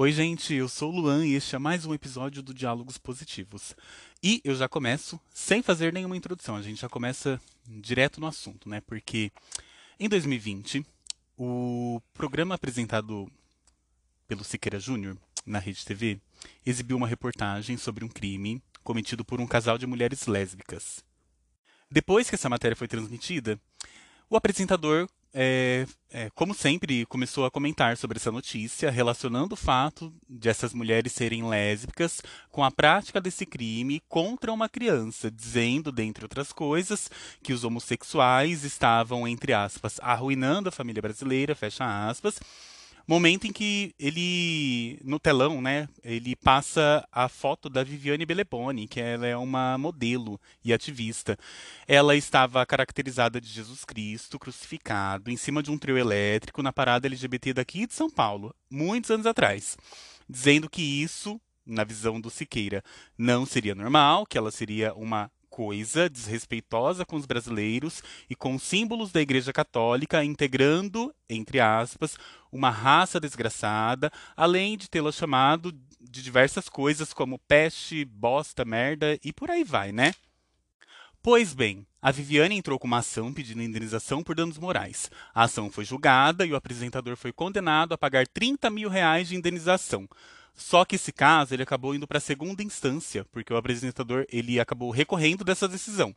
Oi, gente, eu sou o Luan e este é mais um episódio do Diálogos Positivos. E eu já começo sem fazer nenhuma introdução, a gente já começa direto no assunto, né? Porque em 2020, o programa apresentado pelo Siqueira Júnior na Rede TV exibiu uma reportagem sobre um crime cometido por um casal de mulheres lésbicas. Depois que essa matéria foi transmitida, o apresentador é, é, como sempre, começou a comentar sobre essa notícia, relacionando o fato de essas mulheres serem lésbicas com a prática desse crime contra uma criança, dizendo, dentre outras coisas, que os homossexuais estavam, entre aspas, arruinando a família brasileira, fecha aspas, Momento em que ele, no telão, né, ele passa a foto da Viviane Beleboni, que ela é uma modelo e ativista. Ela estava caracterizada de Jesus Cristo crucificado em cima de um trio elétrico na parada LGBT daqui de São Paulo, muitos anos atrás, dizendo que isso na visão do Siqueira, não seria normal, que ela seria uma coisa desrespeitosa com os brasileiros e com símbolos da Igreja Católica, integrando, entre aspas, uma raça desgraçada, além de tê-la chamado de diversas coisas como peste, bosta, merda e por aí vai, né? Pois bem, a Viviane entrou com uma ação pedindo indenização por danos morais. A ação foi julgada e o apresentador foi condenado a pagar 30 mil reais de indenização. Só que esse caso ele acabou indo para a segunda instância, porque o apresentador ele acabou recorrendo dessa decisão.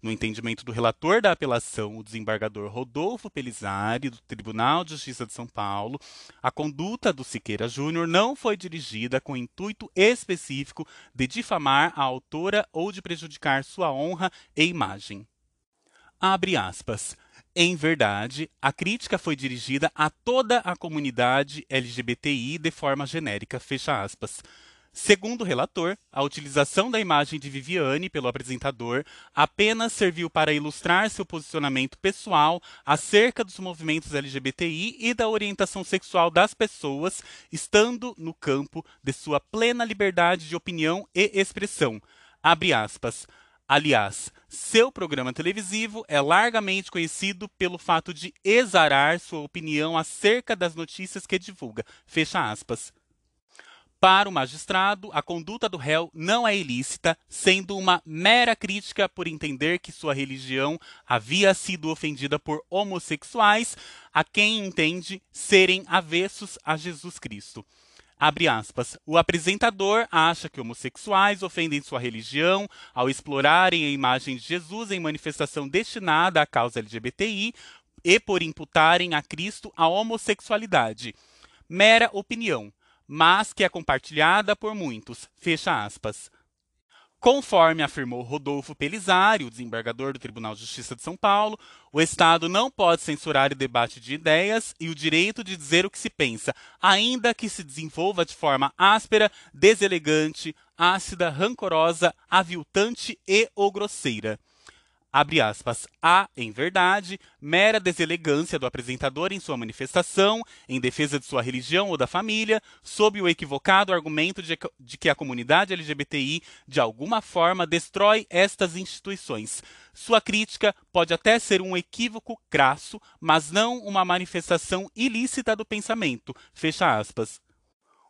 No entendimento do relator da apelação, o desembargador Rodolfo Pelizari, do Tribunal de Justiça de São Paulo, a conduta do Siqueira Júnior não foi dirigida com intuito específico de difamar a autora ou de prejudicar sua honra e imagem. Abre aspas. Em verdade, a crítica foi dirigida a toda a comunidade LGBTI de forma genérica, fecha aspas. Segundo o relator, a utilização da imagem de Viviane pelo apresentador apenas serviu para ilustrar seu posicionamento pessoal acerca dos movimentos LGBTI e da orientação sexual das pessoas, estando no campo de sua plena liberdade de opinião e expressão. Abre aspas. Aliás, seu programa televisivo é largamente conhecido pelo fato de exarar sua opinião acerca das notícias que divulga. Fecha aspas. Para o magistrado, a conduta do réu não é ilícita, sendo uma mera crítica por entender que sua religião havia sido ofendida por homossexuais, a quem entende serem avessos a Jesus Cristo. Abre aspas. O apresentador acha que homossexuais ofendem sua religião ao explorarem a imagem de Jesus em manifestação destinada à causa LGBTI e por imputarem a Cristo a homossexualidade. Mera opinião, mas que é compartilhada por muitos. Fecha aspas. Conforme afirmou Rodolfo Pelizari, o desembargador do Tribunal de Justiça de São Paulo, o Estado não pode censurar o debate de ideias e o direito de dizer o que se pensa, ainda que se desenvolva de forma áspera, deselegante, ácida, rancorosa, aviltante e ou grosseira abre aspas, há, em verdade, mera deselegância do apresentador em sua manifestação, em defesa de sua religião ou da família, sob o equivocado argumento de, de que a comunidade LGBTI, de alguma forma, destrói estas instituições. Sua crítica pode até ser um equívoco crasso, mas não uma manifestação ilícita do pensamento. Fecha aspas.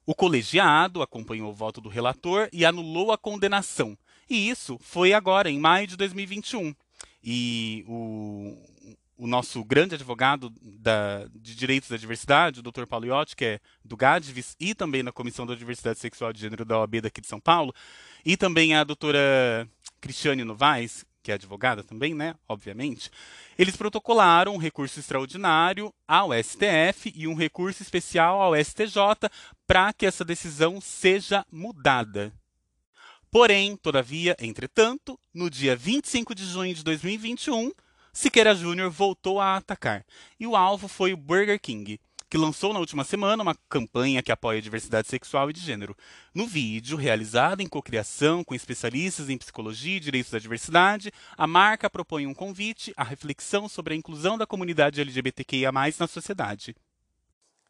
O colegiado acompanhou o voto do relator e anulou a condenação. E isso foi agora, em maio de 2021. E o, o nosso grande advogado da, de direitos da diversidade, o Dr. Paulo Iotti, que é do GADVIS e também na Comissão da Diversidade Sexual e de Gênero da OAB daqui de São Paulo, e também a doutora Cristiane Novaes, que é advogada também, né, obviamente, eles protocolaram um recurso extraordinário ao STF e um recurso especial ao STJ para que essa decisão seja mudada. Porém, todavia, entretanto, no dia 25 de junho de 2021, Siqueira Júnior voltou a atacar, e o alvo foi o Burger King, que lançou na última semana uma campanha que apoia a diversidade sexual e de gênero. No vídeo, realizado em cocriação com especialistas em psicologia e direitos da diversidade, a marca propõe um convite à reflexão sobre a inclusão da comunidade LGBTQIA+, na sociedade.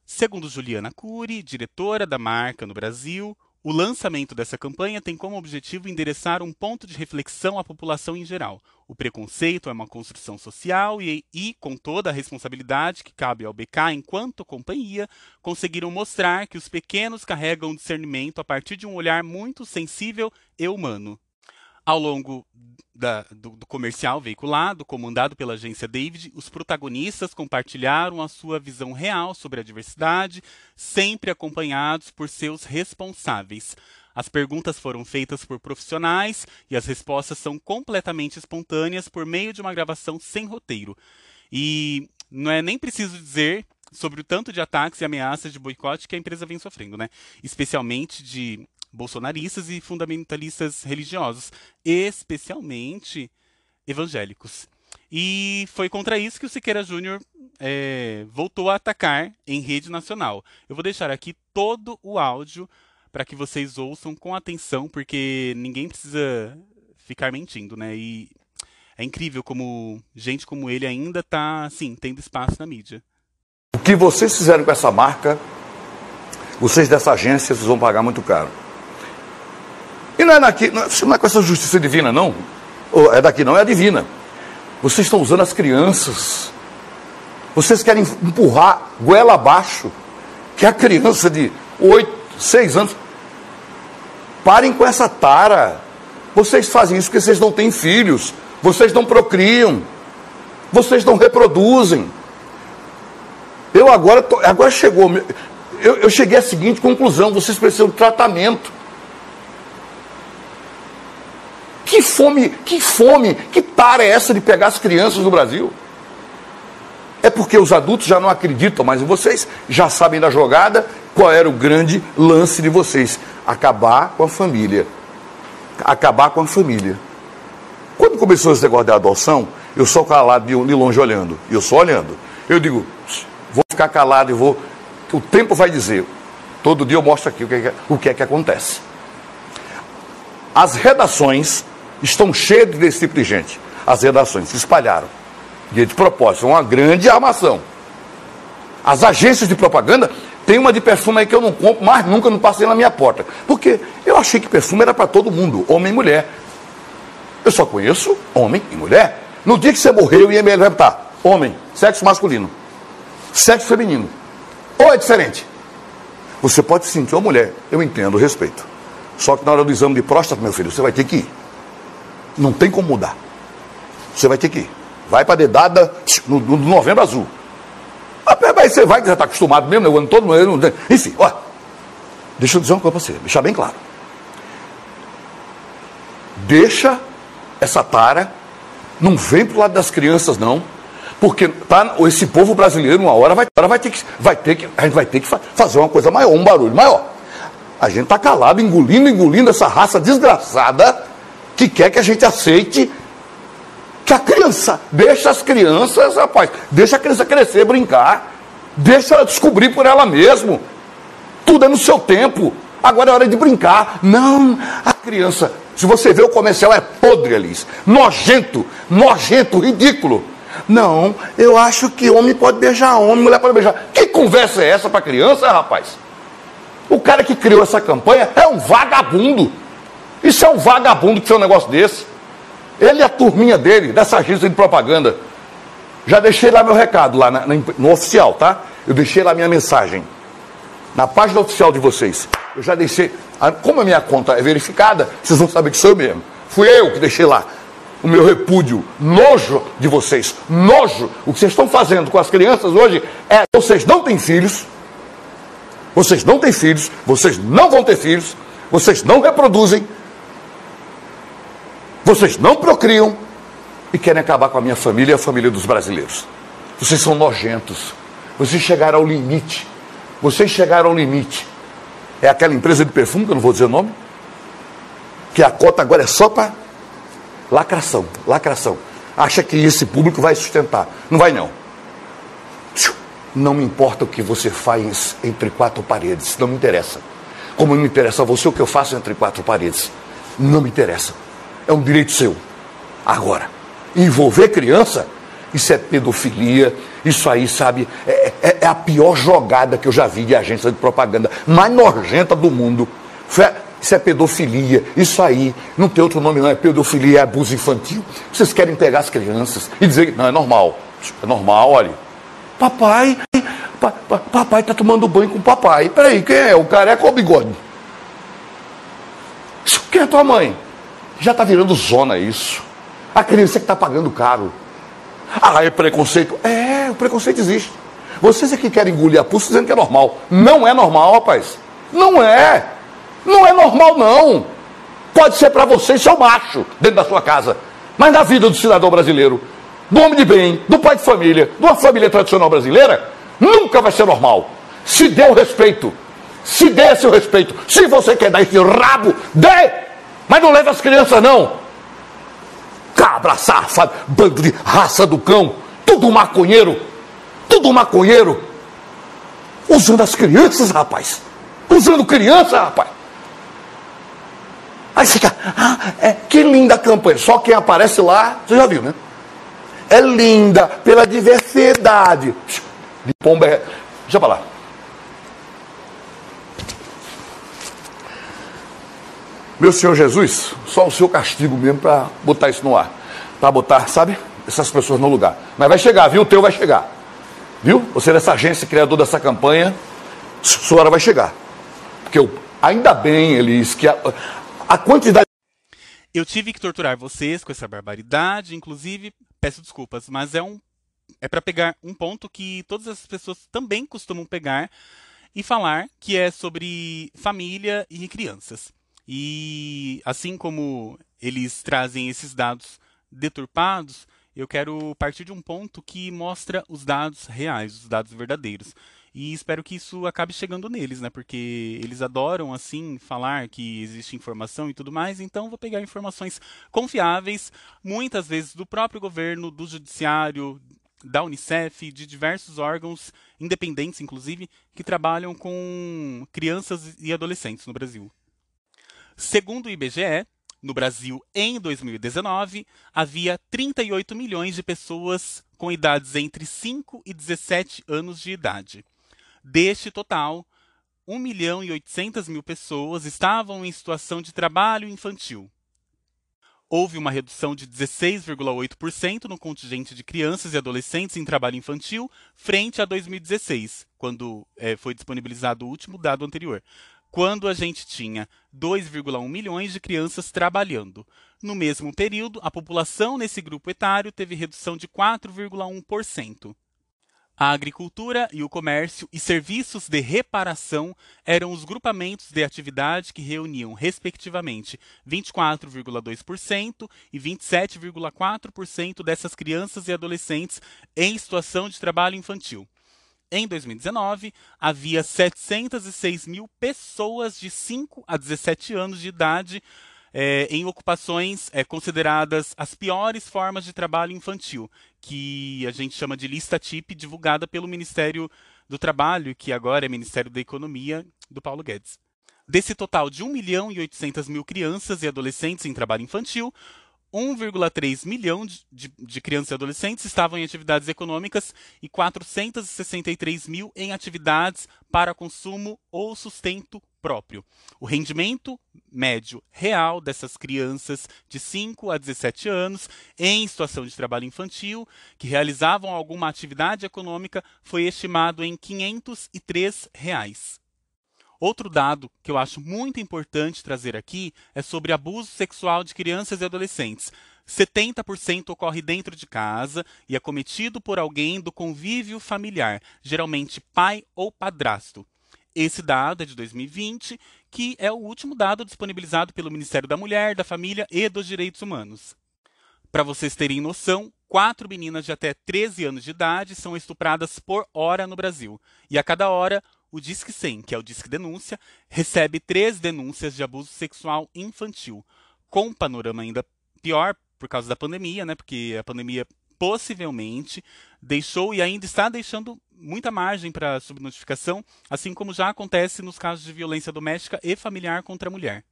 Segundo Juliana Cury, diretora da marca no Brasil, O lançamento dessa campanha tem como objetivo endereçar um ponto de reflexão à população em geral. O preconceito é uma construção social e, e, com toda a responsabilidade que cabe ao BK enquanto companhia, conseguiram mostrar que os pequenos carregam discernimento a partir de um olhar muito sensível e humano. Ao longo da, do, do, comercial veiculado, comandado pela agência David, os protagonistas compartilharam a sua visão real sobre a diversidade, sempre acompanhados por seus responsáveis. As perguntas foram feitas por profissionais e as respostas são completamente espontâneas por meio de uma gravação sem roteiro. E não é nem preciso dizer sobre o tanto de ataques e ameaças de boicote que a empresa vem sofrendo, né? Especialmente de bolsonaristas e fundamentalistas religiosos, especialmente evangélicos. E foi contra isso que o Siqueira Júnior é, voltou a atacar em rede nacional. Eu vou deixar aqui todo o áudio para que vocês ouçam com atenção, porque ninguém precisa ficar mentindo, né? E é incrível como gente como ele ainda está, assim, tendo espaço na mídia. O que vocês fizeram com essa marca, vocês dessa agência, vocês vão pagar muito caro. E não é daqui, não, não é com essa justiça divina, não. É daqui, não, é divina. Vocês estão usando as crianças. Vocês querem empurrar goela abaixo. Que a criança de 8, 6 anos. Parem com essa tara. Vocês fazem isso porque vocês não têm filhos. Vocês não procriam. Vocês não reproduzem. Eu agora, tô, agora chegou. Eu, eu cheguei à seguinte conclusão: vocês precisam de tratamento. Que fome, que fome, que tara é essa de pegar as crianças do Brasil? É porque os adultos já não acreditam mais em vocês, já sabem da jogada, qual era o grande lance de vocês? Acabar com a família. Acabar com a família. Quando começou esse negócio de adoção, eu só calado de longe olhando. Eu só olhando. Eu digo, vou ficar calado e vou. O tempo vai dizer. Todo dia eu mostro aqui o que é, o que, é que acontece. As redações estão cheias desse tipo de gente. As redações se espalharam. E de propósito, uma grande armação. As agências de propaganda tem uma de perfume aí que eu não compro, mas nunca não passei na minha porta. Porque eu achei que perfume era para todo mundo, homem e mulher. Eu só conheço homem e mulher. No dia que você morreu, o IML vai botar homem, sexo masculino, sexo feminino. Ou é diferente? Você pode sentir uma mulher, eu entendo, respeito. Só que na hora do exame de próstata, meu filho, você vai ter que ir. Não tem como mudar. Você vai ter que ir. Vai para dedada no, no, novembro azul. Aí você vai, que já está acostumado mesmo, eu ando todo mundo. Enfim, ó. Deixa eu dizer uma coisa para você, deixar bem claro. Deixa essa tara, não vem para o lado das crianças, não. Porque tá, esse povo brasileiro, uma hora, vai, vai, ter que, vai ter que. A gente vai ter que fazer uma coisa maior, um barulho maior. A gente está calado, engolindo, engolindo essa raça desgraçada que quer que a gente aceite que a criança, deixa as crianças, rapaz, deixa a criança crescer, brincar, deixa ela descobrir por ela mesma. Tudo é no seu tempo. Agora é hora de brincar. Não, a criança, se você vê o comercial, é podre, Alice. Nojento, nojento, ridículo. Não, eu acho que homem pode beijar homem, mulher pode beijar. Que conversa é essa para criança, rapaz? O cara que criou essa campanha é um vagabundo. Isso é um vagabundo que fez um negócio desse. Ele e a turminha dele, dessa agência de propaganda. Já deixei lá meu recado, lá na, no oficial, tá? Eu deixei lá minha mensagem. Na página oficial de vocês. Eu já deixei. Como a minha conta é verificada, vocês vão saber que sou eu mesmo. Fui eu que deixei lá o meu repúdio, nojo de vocês, nojo. O que vocês estão fazendo com as crianças hoje é vocês não têm filhos, vocês não têm filhos, vocês não vão ter filhos, vocês não reproduzem, vocês não procriam e querem acabar com a minha família e a família dos brasileiros. Vocês são nojentos. Vocês chegaram ao limite. Vocês chegaram ao limite. É aquela empresa de perfume, que eu não vou dizer o nome, que a cota agora é só para lacração, lacração. Acha que esse público vai sustentar. Não vai não. Não me importa o que você faz entre quatro paredes, não me interessa. Como não me interessa você o que eu faço entre quatro paredes, não me interessa é um direito seu. Agora, envolver criança, isso é pedofilia, isso aí, sabe, é, é, é, a pior jogada que eu já vi de agência de propaganda, mais nojenta do mundo. Isso é pedofilia. Isso aí não tem outro nome, não. É pedofilia, é abuso infantil. Vocês querem pegar as crianças e dizer que não, é normal. É normal, olha. Papai, pa, pa, papai está tomando banho com o papai. Peraí, quem é? O careca ou o bigode? Quem é tua mãe? Já está virando zona isso. A criança que está pagando caro. Ah, é preconceito? É, o preconceito existe. Vocês é que querem engolir a pulso dizendo que é normal. Não é normal, rapaz. Não é. Não é normal, não. Pode ser para você, seu macho, dentro da sua casa. Mas na vida do cidadão brasileiro, do homem de bem, do pai de família, de uma família tradicional brasileira, nunca vai ser normal. Se dê o respeito. Se dê esse respeito. Se você quer dar esse rabo, dê! Mas não leve as crianças, não. Cabra, safado, bando de raça do cão, tudo maconheiro, tudo maconheiro. Usando as crianças, rapaz. Usando criança, rapaz. Aí fica, ah, é, que linda campanha. Só quem aparece lá, você já viu, né? É linda pela diversidade. De pomba. É... Deixa eu falar. Meu Senhor Jesus, só o seu castigo mesmo para botar isso no ar. Para botar, sabe, essas pessoas no lugar. Mas vai chegar, viu? O teu vai chegar. Viu? Você dessa agência, criador dessa campanha, sua hora vai chegar. Porque eu, ainda bem, Elis, que a, a quantidade. Eu tive que torturar vocês com essa barbaridade, inclusive, peço desculpas, mas é um é para pegar um ponto que todas as pessoas também costumam pegar e falar, que é sobre família e crianças. E assim como eles trazem esses dados deturpados, eu quero partir de um ponto que mostra os dados reais, os dados verdadeiros. E espero que isso acabe chegando neles, né? Porque eles adoram, assim, falar que existe informação e tudo mais. Então, vou pegar informações confiáveis, muitas vezes do próprio governo, do judiciário, da Unicef, de diversos órgãos independentes, inclusive, que trabalham com crianças e adolescentes no Brasil. Segundo o IBGE, no Brasil em 2019, havia 38 milhões de pessoas com idades entre 5 e 17 anos de idade. Deste total, 1 milhão e 800 mil pessoas estavam em situação de trabalho infantil. Houve uma redução de 16,8% no contingente de crianças e adolescentes em trabalho infantil frente a 2016, quando é, foi disponibilizado o último dado anterior, quando a gente tinha 2,1 milhões de crianças trabalhando. No mesmo período, a população nesse grupo etário teve redução de 4,1%. A agricultura e o comércio e serviços de reparação eram os grupamentos de atividade que reuniam, respectivamente, 24,2% e 27,4% dessas crianças e adolescentes em situação de trabalho infantil. Em 2019, havia 706 mil pessoas de 5 a 17 anos de idade é, em ocupações é, consideradas as piores formas de trabalho infantil, que a gente chama de lista TIP, divulgada pelo Ministério do Trabalho, que agora é Ministério da Economia, do Paulo Guedes. Desse total de 1 milhão e 800 mil crianças e adolescentes em trabalho infantil, 1,3 milhão de, de, de, crianças e adolescentes estavam em atividades econômicas e 463 mil em atividades para consumo ou sustento próprio. O rendimento médio real dessas crianças de 5 a 17 anos em situação de trabalho infantil que realizavam alguma atividade econômica foi estimado em 503 reais. Outro dado que eu acho muito importante trazer aqui é sobre abuso sexual de crianças e adolescentes. 70% ocorre dentro de casa e é cometido por alguém do convívio familiar, geralmente pai ou padrasto. Esse dado é de 2020, que é o último dado disponibilizado pelo Ministério da Mulher, da Família e dos Direitos Humanos. Para vocês terem noção, quatro meninas de até 13 anos de idade são estupradas por hora no Brasil. E a cada hora, o Disque 100, que é o Disque Denúncia, recebe três denúncias de abuso sexual infantil, com um panorama ainda pior por causa da pandemia, né? Porque a pandemia possivelmente deixou e ainda está deixando muita margem para subnotificação, assim como já acontece nos casos de violência doméstica e familiar contra a mulher.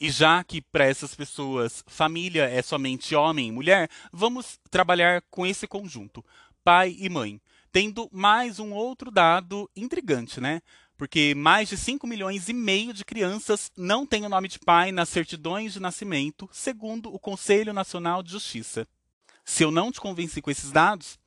E já que para essas pessoas família é somente homem e mulher, vamos trabalhar com esse conjunto, pai e mãe tendo mais um outro dado intrigante, né? porque mais de 5 milhões e meio de crianças não têm o nome de pai nas certidões de nascimento, segundo o Conselho Nacional de Justiça. Se eu não te convenci com esses dados,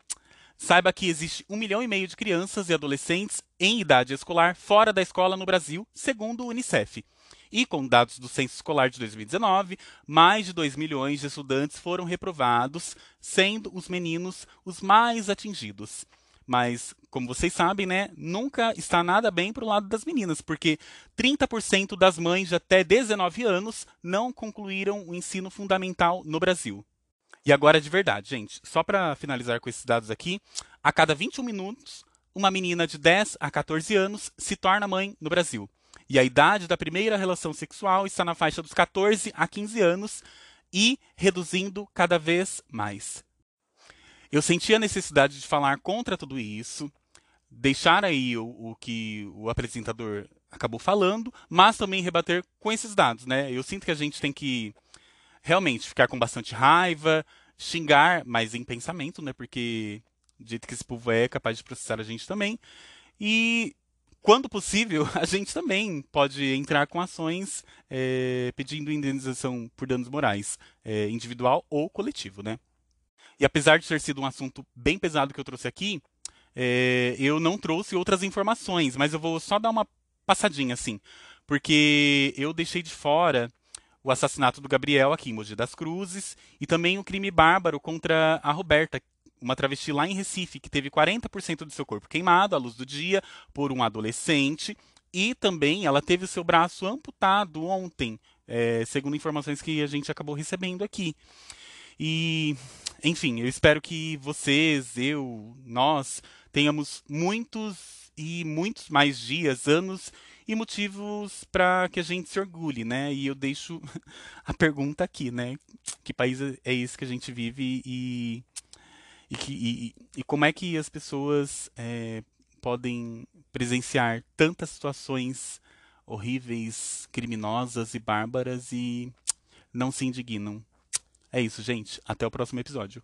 saiba que existe um milhão e meio de crianças e adolescentes em idade escolar fora da escola no Brasil, segundo o Unicef. E com dados do censo escolar de 2019, mais de 2 milhões de estudantes foram reprovados, sendo os meninos os mais atingidos. Mas, como vocês sabem, né, nunca está nada bem para o lado das meninas, porque 30% das mães de até 19 anos não concluíram o ensino fundamental no Brasil. E agora de verdade, gente, só para finalizar com esses dados aqui, a cada 21 minutos, uma menina de 10 a 14 anos se torna mãe no Brasil. E a idade da primeira relação sexual está na faixa dos 14 a 15 anos e reduzindo cada vez mais. Eu senti a necessidade de falar contra tudo isso, deixar aí o, o, que o apresentador acabou falando, mas também rebater com esses dados, né? Eu sinto que a gente tem que realmente ficar com bastante raiva, xingar, mas em pensamento, né? Porque dito que esse povo é capaz de processar a gente também. E quando possível, a gente também pode entrar com ações é, pedindo indenização por danos morais, é, individual ou coletivo, né? E apesar de ter sido um assunto bem pesado que eu trouxe aqui, é, eu não trouxe outras informações, mas eu vou só dar uma passadinha assim, porque eu deixei de fora o assassinato do Gabriel aqui em Mogi das Cruzes e também o crime bárbaro contra a Roberta, uma travesti lá em Recife, que teve 40% do seu corpo queimado à luz do dia por um adolescente e também ela teve o seu braço amputado ontem, é, segundo informações que a gente acabou recebendo aqui. E enfim, eu espero que vocês, eu, nós, tenhamos muitos e muitos mais dias, anos e motivos para que a gente se orgulhe, né? E eu deixo a pergunta aqui, né? Que país é esse que a gente vive e, e, que, e, e como é que as pessoas é, podem presenciar tantas situações horríveis, criminosas e bárbaras e não se indignam? É isso, gente. Até o próximo episódio.